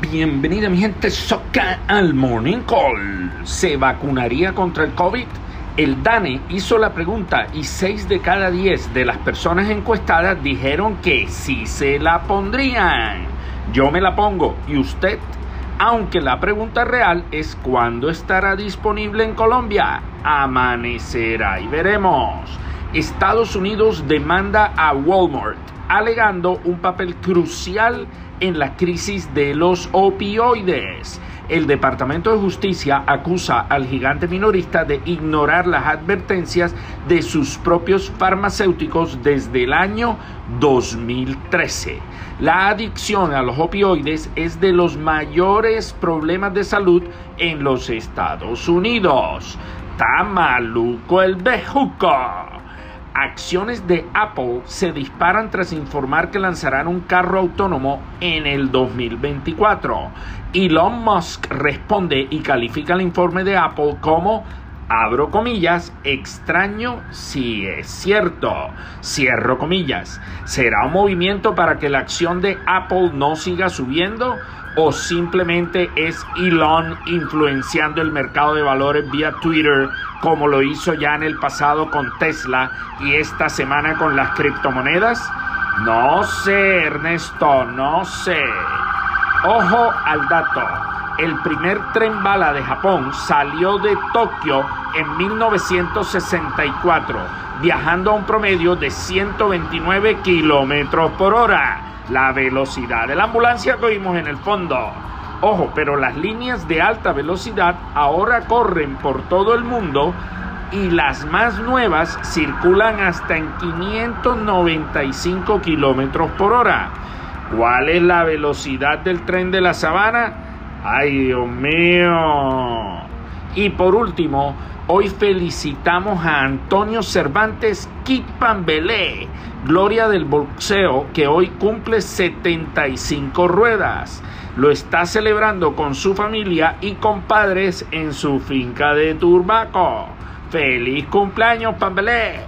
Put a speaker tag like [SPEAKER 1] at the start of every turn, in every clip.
[SPEAKER 1] Bienvenida mi gente soca al Morning Call. ¿Se vacunaría contra el COVID? El DANE hizo la pregunta y 6 de cada 10 de las personas encuestadas dijeron que sí se la pondrían. Yo me la pongo y usted, aunque la pregunta real es cuándo estará disponible en Colombia. Amanecerá y veremos. Estados Unidos demanda a Walmart alegando un papel crucial en la crisis de los opioides. El Departamento de Justicia acusa al gigante minorista de ignorar las advertencias de sus propios farmacéuticos desde el año 2013. La adicción a los opioides es de los mayores problemas de salud en los Estados Unidos. Está maluco el bejuco acciones de Apple se disparan tras informar que lanzarán un carro autónomo en el 2024. Elon Musk responde y califica el informe de Apple como abro comillas, extraño si es cierto, cierro comillas. ¿Será un movimiento para que la acción de Apple no siga subiendo? ¿O simplemente es Elon influenciando el mercado de valores vía Twitter como lo hizo ya en el pasado con Tesla y esta semana con las criptomonedas? No sé, Ernesto, no sé. Ojo al dato. El primer tren bala de Japón salió de Tokio en 1964, viajando a un promedio de 129 kilómetros por hora. La velocidad de la ambulancia que vimos en el fondo. Ojo, pero las líneas de alta velocidad ahora corren por todo el mundo y las más nuevas circulan hasta en 595 kilómetros por hora. ¿Cuál es la velocidad del tren de la sabana? ¡Ay, Dios mío! Y por último, hoy felicitamos a Antonio Cervantes Kipambelé, gloria del boxeo, que hoy cumple 75 ruedas. Lo está celebrando con su familia y compadres en su finca de Turbaco. ¡Feliz cumpleaños, Pambelé!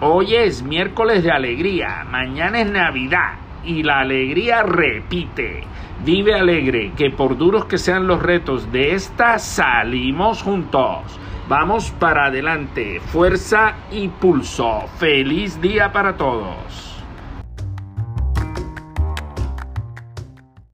[SPEAKER 1] Hoy es miércoles de alegría, mañana es Navidad y la alegría repite. Vive alegre, que por duros que sean los retos de esta, salimos juntos. Vamos para adelante, fuerza y pulso. Feliz día para todos.